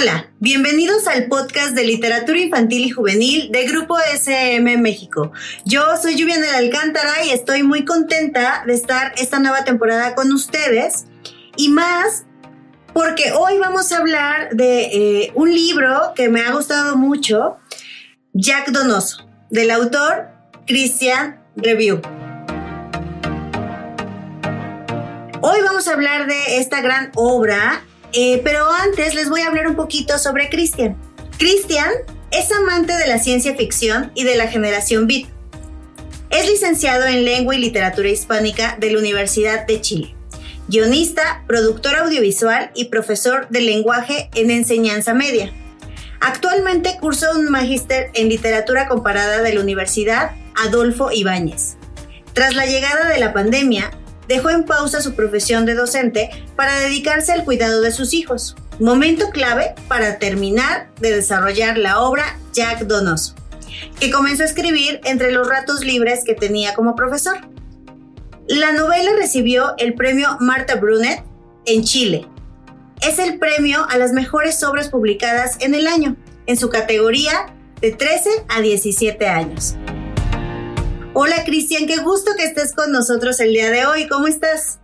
Hola, bienvenidos al podcast de literatura infantil y juvenil de Grupo SM México. Yo soy Lluvia del Alcántara y estoy muy contenta de estar esta nueva temporada con ustedes y más porque hoy vamos a hablar de eh, un libro que me ha gustado mucho, Jack Donoso, del autor Christian Review. Hoy vamos a hablar de esta gran obra eh, pero antes les voy a hablar un poquito sobre Christian. Christian es amante de la ciencia ficción y de la generación Beat. Es licenciado en Lengua y Literatura Hispánica de la Universidad de Chile. Guionista, productor audiovisual y profesor de lenguaje en enseñanza media. Actualmente cursa un magíster en literatura comparada de la Universidad Adolfo Ibáñez. Tras la llegada de la pandemia, dejó en pausa su profesión de docente para dedicarse al cuidado de sus hijos. Momento clave para terminar de desarrollar la obra Jack Donoso, que comenzó a escribir entre los ratos libres que tenía como profesor. La novela recibió el premio Marta Brunet en Chile. Es el premio a las mejores obras publicadas en el año, en su categoría de 13 a 17 años. Hola Cristian, qué gusto que estés con nosotros el día de hoy. ¿Cómo estás?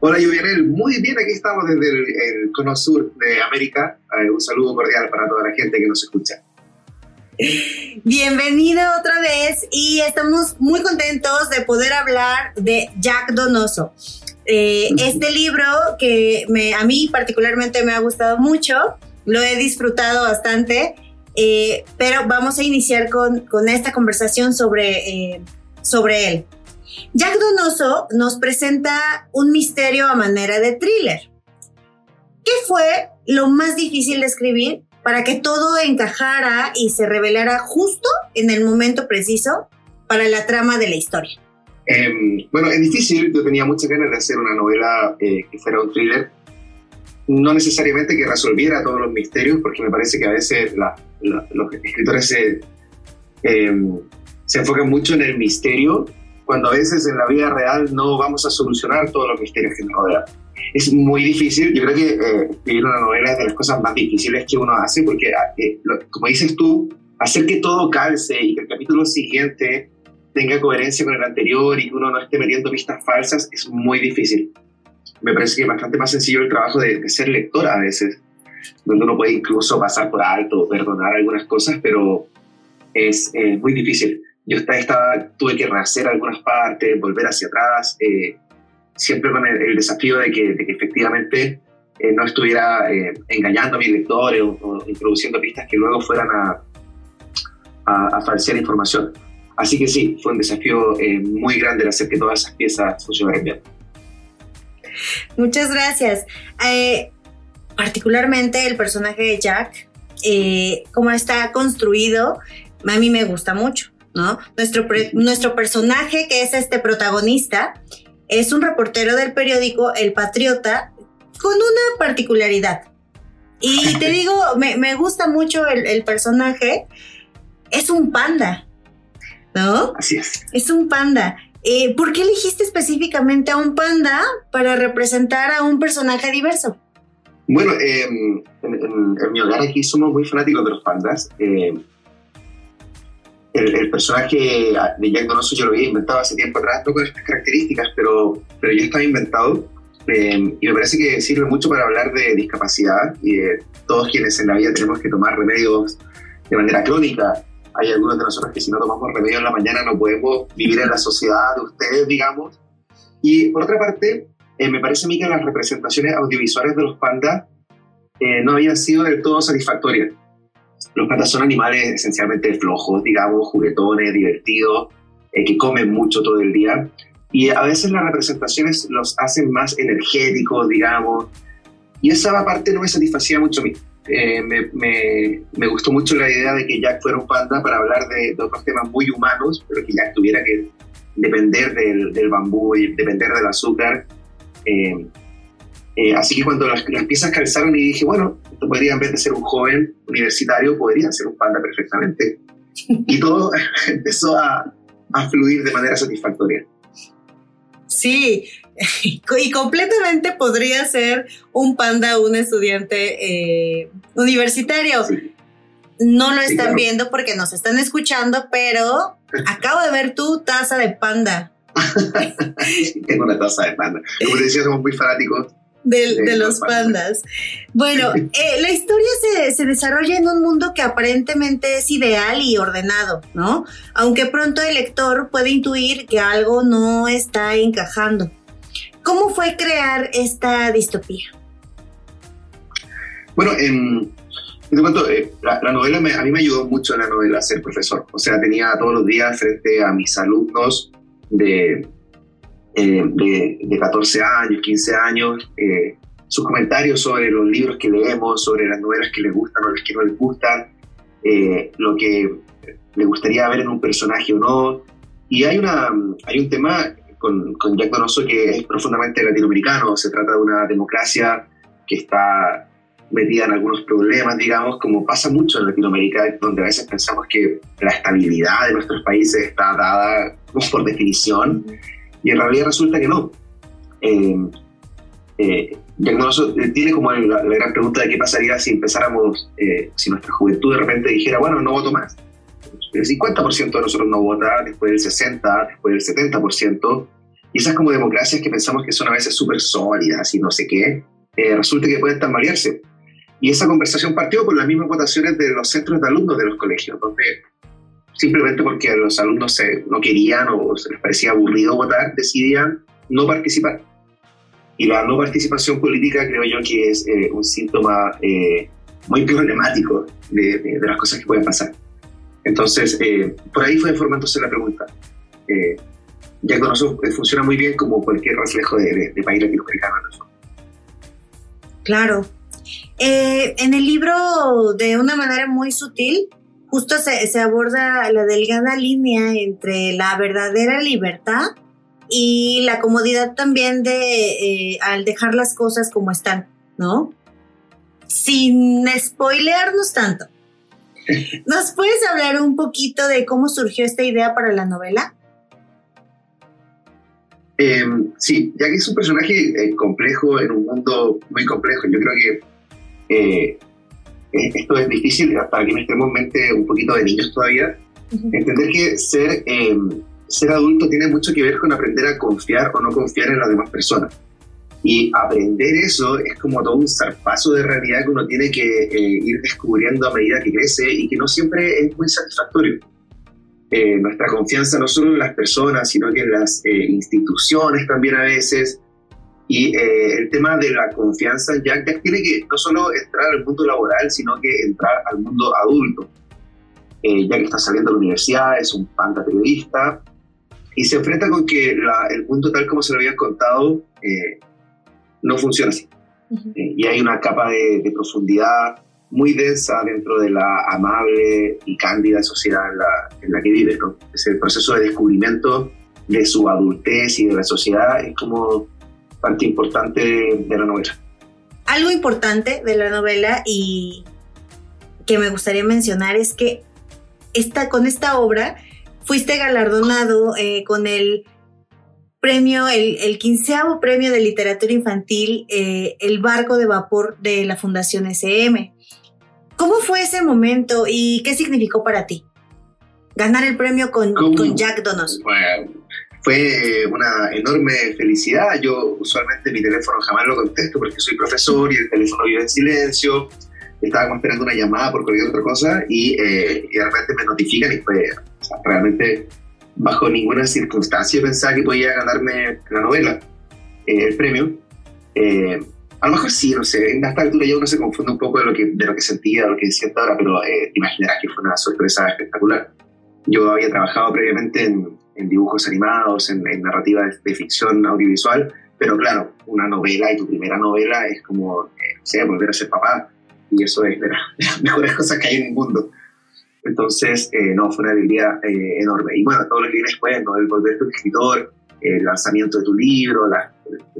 Hola Yuvianel, muy bien, aquí estamos desde el, cono sur de América. Eh, un saludo cordial para toda la gente que nos escucha. Bienvenido otra vez y estamos muy contentos de poder hablar de Jack Donoso. Eh, este libro que me, a mí particularmente me ha gustado mucho, lo he disfrutado bastante, eh, pero vamos a iniciar con, con esta conversación sobre sobre él. Jack Donoso nos presenta un misterio a manera de thriller. ¿Qué fue lo más difícil de escribir para que todo encajara y se revelara justo en el momento preciso para la trama de la historia? Em, bueno, es difícil, yo tenía muchas ganas de hacer una novela eh, que fuera un thriller, no necesariamente que resolviera todos los misterios, porque me parece que a veces los escritores se, em, se enfoca mucho en el misterio, cuando a veces en la vida real no vamos a solucionar todos los misterios que nos rodean. Es muy difícil, yo creo que eh, escribir una novela es de las cosas más difíciles que uno hace, porque, ah, eh, como dices tú, hacer que todo calce y que el capítulo siguiente tenga coherencia con el anterior y que uno no esté metiendo pistas falsas es muy difícil. Me parece que es bastante más sencillo el trabajo de, de ser lector a veces, donde uno puede incluso pasar por alto, perdonar algunas cosas, pero es eh, muy difícil yo estaba, tuve que rehacer algunas partes, volver hacia atrás, eh, siempre con el, desafío de que, efectivamente eh, no estuviera eh, engañando a mis lectores o, introduciendo pistas que luego fueran a, a, falsear información. Así que sí, fue un desafío muy grande el hacer que todas esas piezas funcionaran bien. Muchas gracias. particularmente el personaje de Jack, como está construido, a mí me gusta mucho. Nuestro, nuestro personaje, que es este protagonista, es un reportero del periódico El Patriota con una particularidad. Y te digo, me, gusta mucho el, personaje. Es un panda, ¿no? Así es. Es un panda. Eh, ¿Por qué elegiste específicamente a un panda para representar a un personaje diverso? Bueno, em, en, mi hogar aquí somos muy fanáticos de los pandas. Eh, el, personaje de Jack Donoso yo lo había inventado hace tiempo atrás, no con estas características, pero, pero ya estaba inventado. Eh, y me parece que sirve mucho para hablar de discapacidad y de todos quienes en la vida tenemos que tomar remedios de manera crónica. Hay algunos de nosotros que si no tomamos remedios en la mañana no podemos vivir en la sociedad de ustedes, digamos. Y por otra parte, eh, me parece a mí que las representaciones audiovisuales de los pandas eh, no habían sido del todo satisfactorias. Los patas son animales esencialmente flojos, digamos, juguetones, divertidos, eh, que comen mucho todo el día. Y a veces las representaciones los hacen más energéticos, digamos. Y esa parte no me satisfacía mucho a mí. eh, me, me, gustó mucho la idea de que Jack fuera un panda para hablar de, otros temas muy humanos, pero que Jack tuviera que depender del, del bambú y depender del azúcar. Eh, eh, así que cuando las, piezas calzaron y dije, bueno, esto podría en vez de ser un joven universitario, podría ser un panda perfectamente. Y todo empezó a, a fluir de manera satisfactoria. Sí, y completamente podría ser un panda, un estudiante eh, universitario. No lo están viendo porque nos están escuchando, pero acabo de ver tu taza de panda. Tengo una taza de panda. Como te decía, somos muy fanáticos de, los pandas. Bueno, eh, la historia se, se, desarrolla en un mundo que aparentemente es ideal y ordenado, ¿no? Aunque pronto el lector puede intuir que algo no está encajando. ¿Cómo fue crear esta distopía? Bueno, en, eh, la, novela a mí me ayudó mucho en la novela ser profesor. O sea, tenía todos los días frente a mis alumnos de eh, de, 14 años, 15 años, eh, sus comentarios sobre los libros que leemos, sobre las novelas que les gustan o las que no les gustan, eh, lo que le gustaría ver en un personaje o no. Y hay, una, hay un tema con, con Jack Donoso que es profundamente latinoamericano, se trata de una democracia que está metida en algunos problemas, digamos, como pasa mucho en Latinoamérica, donde a veces pensamos que la estabilidad de nuestros países está dada por definición y en realidad resulta que no. Eh, eh, eh tiene como la, gran pregunta de qué pasaría si empezáramos, eh, si nuestra juventud de repente dijera, bueno, no voto más. El 50% de nosotros no vota, después del 60%, después del 70%, y esas como democracias que pensamos que son a veces súper sólidas y no sé qué, resulta que pueden tambalearse. Y esa conversación partió por las mismas votaciones de los centros de alumnos de los colegios, donde simplemente porque los alumnos no querían o se les parecía aburrido votar, decidían no participar. Y la no participación política creo yo que es eh, un síntoma eh, muy problemático de, de, las cosas que pueden pasar. Entonces, eh, por ahí fue formándose la pregunta. ya con funciona muy bien como cualquier reflejo de, de país latinoamericano. Claro. en el libro, de una manera muy sutil, justo se, aborda la delgada línea entre la verdadera libertad y la comodidad también de eh, al dejar las cosas como están, ¿no? Sin spoilearnos tanto. ¿Nos puedes hablar un poquito de cómo surgió esta idea para la novela? Em, sí, ya que es un personaje eh, complejo en un mundo muy complejo. Yo creo que eh, eh, esto es difícil para quienes tenemos mente un poquito de niños todavía, entender que ser, eh, ser adulto tiene mucho que ver con aprender a confiar o no confiar en las demás personas. Y aprender eso es como todo un zarpazo de realidad que uno tiene que eh, ir descubriendo a medida que crece y que no siempre es muy satisfactorio. nuestra confianza no solo en las personas, sino que en las instituciones también a veces, y eh, el tema de la confianza, Jack, Jack tiene que no solo entrar al mundo laboral, sino que entrar al mundo adulto. Eh, Jack está saliendo de la universidad, es un panda periodista, y se enfrenta con que el mundo tal como se lo habían contado eh, no funciona así. Eh, y hay una capa de, de, profundidad muy densa dentro de la amable y cándida sociedad en la, en la que vive. ¿no? Es el proceso de descubrimiento de su adultez y de la sociedad es como parte importante de, la novela. Algo importante de la novela y que me gustaría mencionar es que esta, con esta obra fuiste galardonado eh, con el premio, el, quinceavo premio de literatura infantil, eh, El barco de vapor de la Fundación SM. ¿Cómo fue ese momento y qué significó para ti? Ganar el premio con, con Jack Donos fue una enorme felicidad. Yo usualmente mi teléfono jamás lo contesto porque soy profesor y el teléfono vive en silencio. Estaba esperando una llamada por cualquier otra cosa y, eh, y de repente me notifican y fue realmente bajo ninguna circunstancia pensaba que podía ganarme la novela, eh, el premio. Eh, a lo mejor sí, no sé, en esta altura ya uno se confunde un poco de lo que, de lo que sentía, de lo que siento ahora, pero te imaginarás que fue una sorpresa espectacular. Yo había trabajado previamente en, en dibujos animados, en, narrativa de, ficción audiovisual, pero claro, una novela y tu primera novela es como, eh, sé, volver a ser papá. y eso es de las mejores cosas que hay en el mundo. Entonces, eh, no, fue una alegría eh, enorme. Y bueno, todo lo que viene después, ¿no? El volver tu escritor, el lanzamiento de tu libro, la,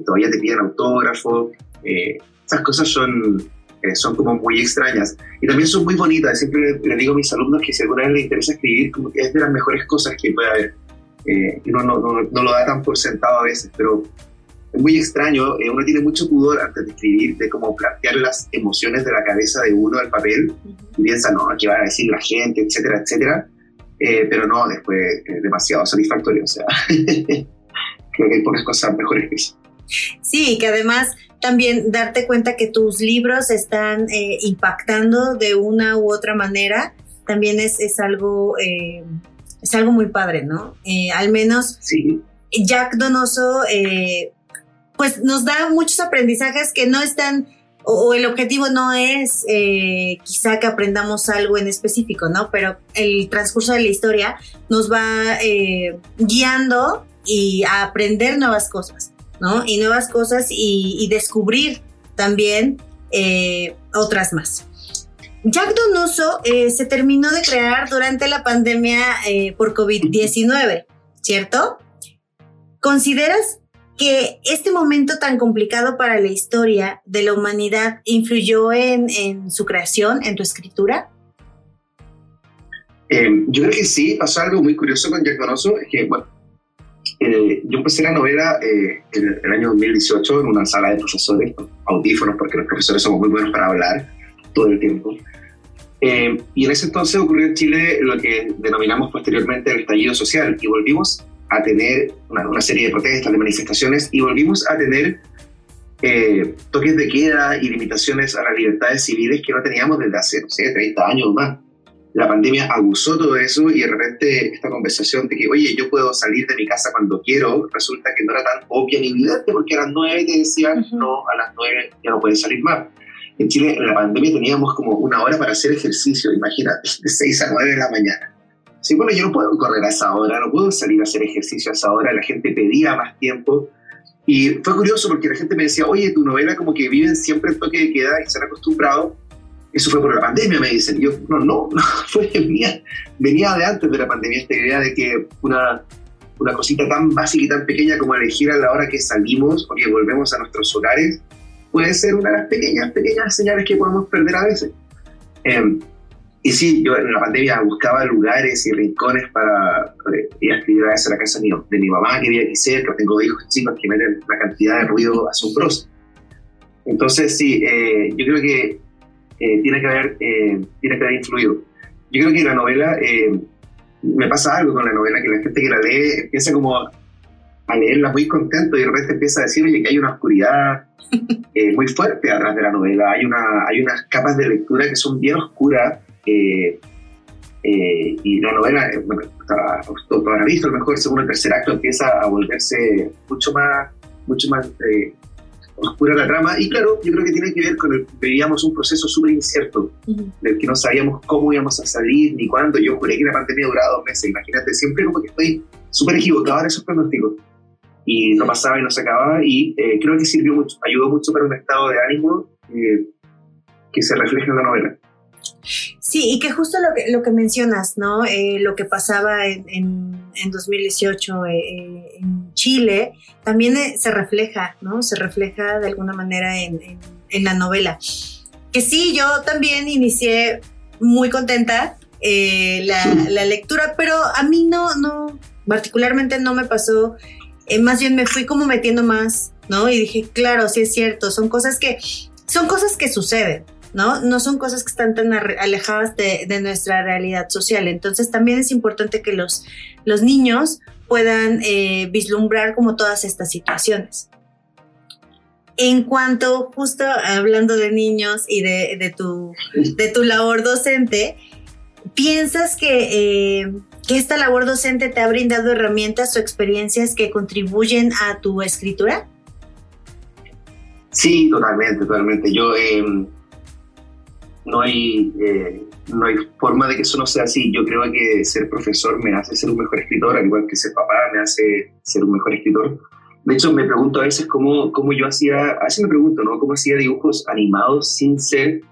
todavía te piden autógrafo, eh, esas cosas son, son como muy extrañas. Y también son muy bonitas. Siempre le, digo a mis alumnos que si alguna vez les interesa escribir, como que es de las mejores cosas que puede haber. Y uno no, no, no, lo da tan por sentado a veces, pero es muy extraño, eh, uno tiene mucho pudor antes de escribir, de cómo plantear las emociones de la cabeza de uno al papel, y piensa, no, ¿qué va a decir la gente, etcétera, etcétera? Eh, pero no, después es demasiado satisfactorio, o sea, creo que hay pocas cosas mejores que eso. Sí, que además también darte cuenta que tus libros están eh, impactando de una u otra manera, también es, es algo, es algo muy padre, ¿no? al menos sí. Jack Donoso pues nos da muchos aprendizajes que no están, o, el objetivo no es eh, quizá que aprendamos algo en específico, ¿no? Pero el transcurso de la historia nos va eh, guiando y a aprender nuevas cosas, ¿no? Y nuevas cosas y, descubrir también eh, otras más. Jack Donoso se terminó de crear durante la pandemia por COVID-19, ¿cierto? ¿Consideras que este momento tan complicado para la historia de la humanidad influyó en, su creación, en tu escritura? Eh, yo creo que sí, pasó algo muy curioso con Jack Donoso, es que, bueno, eh, yo empecé la novela eh, en el, año 2018 en una sala de profesores, audífonos, porque los profesores somos muy buenos para hablar todo el tiempo. y en ese entonces ocurrió en Chile lo que denominamos posteriormente el estallido social y volvimos a tener una, serie de protestas, de manifestaciones y volvimos a tener eh, toques de queda y limitaciones a las libertades civiles que no teníamos desde hace, no sé, 30 años o más. La pandemia abusó todo eso y de repente esta conversación de que, oye, yo puedo salir de mi casa cuando quiero, resulta que no era tan obvia ni evidente porque a las 9 te decían, no, a las 9 ya no puedes salir más. En Chile, en la pandemia teníamos como una hora para hacer ejercicio, imagínate, de 6 a 9 de la mañana. Sí, bueno, yo no puedo correr a esa hora, no puedo salir a hacer ejercicio a esa hora, la gente pedía más tiempo. Y fue curioso porque la gente me decía, oye, tu novela como que viven siempre en toque de queda y se han acostumbrado. Eso fue por la pandemia, me dicen. Y yo, no, no, no, fue venía, venía de antes de la pandemia esta idea de que una, una cosita tan básica y tan pequeña como elegir a la hora que salimos o que volvemos a nuestros hogares puede ser una de las pequeñas, pequeñas señales que podemos perder a veces. Eh, y sí, yo en la pandemia buscaba lugares y rincones para, ir a escribir a la casa mío, de mi mamá que vive aquí cerca, tengo hijos chicos que meten una cantidad de ruido asombrosa. Entonces sí, eh, yo creo que eh, tiene, que haber, eh, tiene que haber influido. Yo creo que la novela, me pasa algo con la novela, que la gente que la lee empieza como a leerla muy contento y de repente empieza a decir, oye, que hay una oscuridad muy fuerte atrás de la novela, hay, una, hay unas capas de lectura que son bien oscuras eh, eh, y la novela, eh, bueno, habrá visto, a lo mejor el segundo o tercer acto empieza a volverse mucho más, mucho más oscura la trama. Y claro, yo creo que tiene que ver con el que vivíamos un proceso súper incierto, del que no sabíamos cómo íbamos a salir ni cuándo. Yo juré que la pandemia duraba dos meses, imagínate, siempre como que estoy súper equivocado en esos pronósticos. Y no pasaba y no se acababa, y creo que sirvió mucho, ayudó mucho para un estado de ánimo que se refleja en la novela. Sí, y que justo lo que, lo que mencionas, ¿no? Eh, lo que pasaba en, en, 2018 eh, eh, en Chile, también se refleja, ¿no? Se refleja de alguna manera en, en, la novela. Que sí, yo también inicié muy contenta la, la, lectura, pero a mí no, no, particularmente no me pasó, más bien me fui como metiendo más, ¿no? Y dije, claro, sí es cierto, son cosas que, son cosas que suceden, ¿no? No son cosas que están tan alejadas de, nuestra realidad social. Entonces también es importante que los, los niños puedan eh, vislumbrar como todas estas situaciones. En cuanto, justo hablando de niños y de, tu, de tu labor docente, ¿piensas que, eh, que esta labor docente te ha brindado herramientas o experiencias que contribuyen a tu escritura? Sí, totalmente, totalmente. Yo em, no hay, eh, no hay forma de que eso no sea así. Yo creo que ser profesor me hace ser un mejor escritor, al igual que ser papá me hace ser un mejor escritor. De hecho, me pregunto a veces cómo, cómo yo hacía, a veces me pregunto, ¿no? ¿Cómo hacía dibujos animados sin ser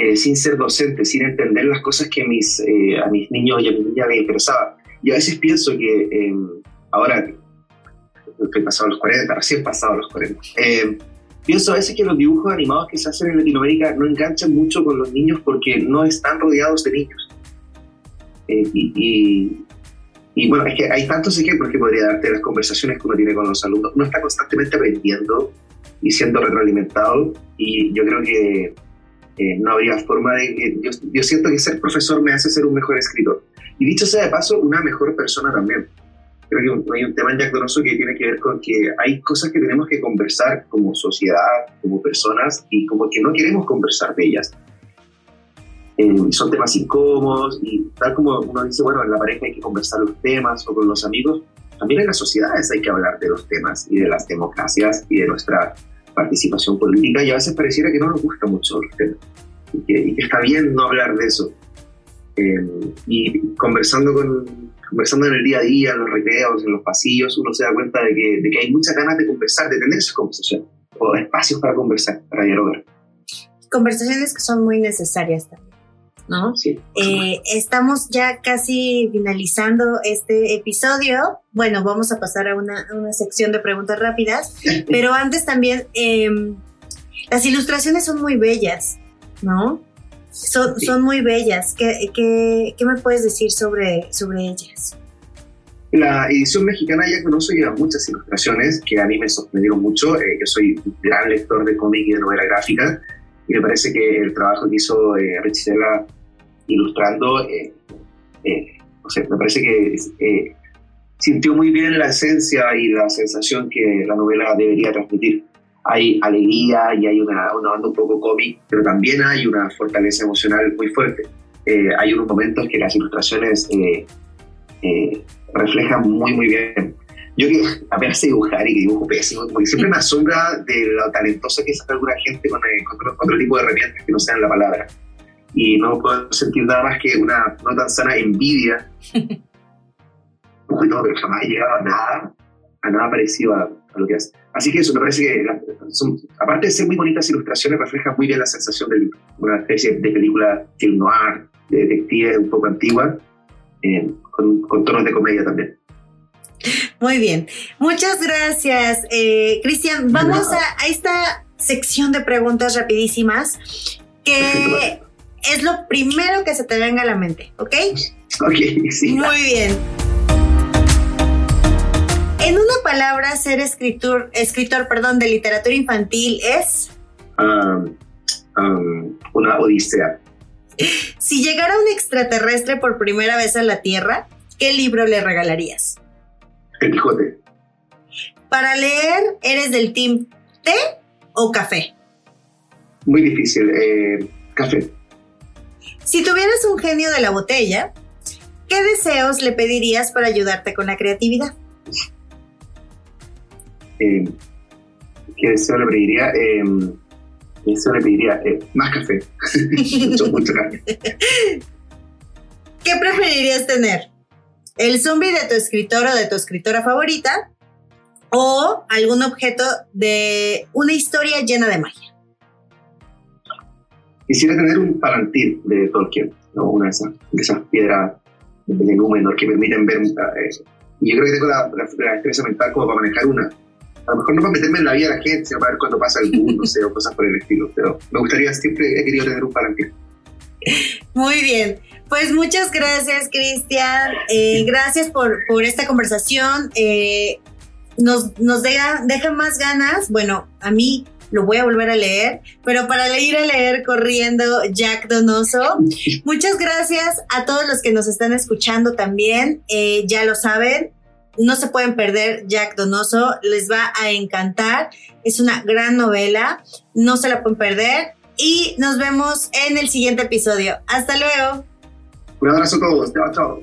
eh, sin ser docente, sin entender las cosas que mis, eh, a mis niños y a mis niñas les interesaba. Y a veces pienso que em, ahora, estoy pasado los 40, recién pasado los 40, em, pienso a veces que los dibujos animados que se hacen en Latinoamérica no enganchan mucho con los niños porque no están rodeados de niños. Eh, y, y, bueno, es que hay tantos ejemplos que podría darte las conversaciones que uno tiene con los alumnos. Uno está constantemente aprendiendo y siendo retroalimentado y yo creo que eh, no habría forma de que... Yo, siento que ser profesor me hace ser un mejor escritor. Y dicho sea de paso, una mejor persona también. Creo que hay un tema en que tiene que ver con que hay cosas que tenemos que conversar como sociedad, como personas, y como que no queremos conversar de ellas. Eh, son temas incómodos y tal como uno dice, bueno, en la pareja hay que conversar los temas o con los amigos, también en las sociedades hay que hablar de los temas y de las democracias y de nuestra participación política y a veces pareciera que no nos gusta mucho el tema y que, está bien no hablar de eso. Eh, y conversando, con, conversando en el día a día, en los recreos, en los pasillos, uno se da cuenta de que, de que hay muchas ganas de conversar, de tener esa conversación o espacios para conversar, para dialogar. Conversaciones que son muy necesarias también. ¿No? Sí. Eh, estamos ya casi finalizando este episodio. Bueno, vamos a pasar a una, una sección de preguntas rápidas, pero antes también, eh, las ilustraciones son muy bellas, ¿no? Son, son muy bellas. ¿Qué, ¿Qué, qué, me puedes decir sobre, sobre ellas? La edición mexicana ya conozco lleva muchas ilustraciones que a mí me sorprendieron mucho. Eh, yo soy un gran lector de cómic y de novela gráfica y me parece que el trabajo que hizo eh, Richela ilustrando, eh, eh, o sea, me parece que eh, sintió muy bien la esencia y la sensación que la novela debería transmitir. Hay alegría y hay una, una onda un poco cómic, pero también hay una fortaleza emocional muy fuerte. hay unos momentos que las ilustraciones reflejan muy, muy bien. Yo que apenas sé dibujar y que dibujo pésimo, porque siempre me asombra de lo talentosa que es alguna gente con, con otro tipo de herramientas que no sean la palabra y no puedo sentir nada más que una no tan sana envidia. no, pero jamás he llegado a nada, a nada parecido a, lo que hace. Así que eso me parece que, aparte de ser muy bonitas ilustraciones, refleja muy bien la sensación libro. Una especie de película film noir, de detective un poco antigua, eh, con, con, tonos de comedia también. Muy bien. Muchas gracias, eh, Cristian. Vamos a, a, esta sección de preguntas rapidísimas que es lo primero que se te venga a la mente, ¿ok? Ok, sí. Muy bien. En una palabra, ser escritor, escritor perdón, de literatura infantil es... Um, um, una odisea. Si llegara un extraterrestre por primera vez a la Tierra, ¿qué libro le regalarías? El Quijote. Para leer, ¿eres del team té o café? Muy difícil. Eh, café. Si tuvieras un genio de la botella, ¿qué deseos le pedirías para ayudarte con la creatividad? Eh, ¿Qué deseo le pediría? Eh, ¿Qué deseo le pediría? Eh, más café. mucho, mucho café. ¿Qué preferirías tener? ¿El zombie de tu escritor o de tu escritora favorita? ¿O algún objeto de una historia llena de magia? Quisiera tener un palantir de Tolkien, ¿no? una de esas, de esas piedras de Númenor que permiten ver. Eh, y yo creo que tengo la, la, mental como para manejar una. A lo mejor no para meterme en la vida de la gente, sino para ver cuando pasa el bus, no sé, o cosas por el estilo. Pero me gustaría, siempre he querido tener un palantir. Muy bien. Pues muchas gracias, Cristian. Eh, gracias por, por, esta conversación. Eh, nos nos deja, deja más ganas. Bueno, a mí lo voy a volver a leer, pero para ir a leer corriendo Jack Donoso. Muchas gracias a todos los que nos están escuchando también, eh, ya lo saben. No se pueden perder Jack Donoso, les va a encantar. Es una gran novela, no se la pueden perder. Y nos vemos en el siguiente episodio. Hasta luego. Un abrazo a todos. Chao, chao.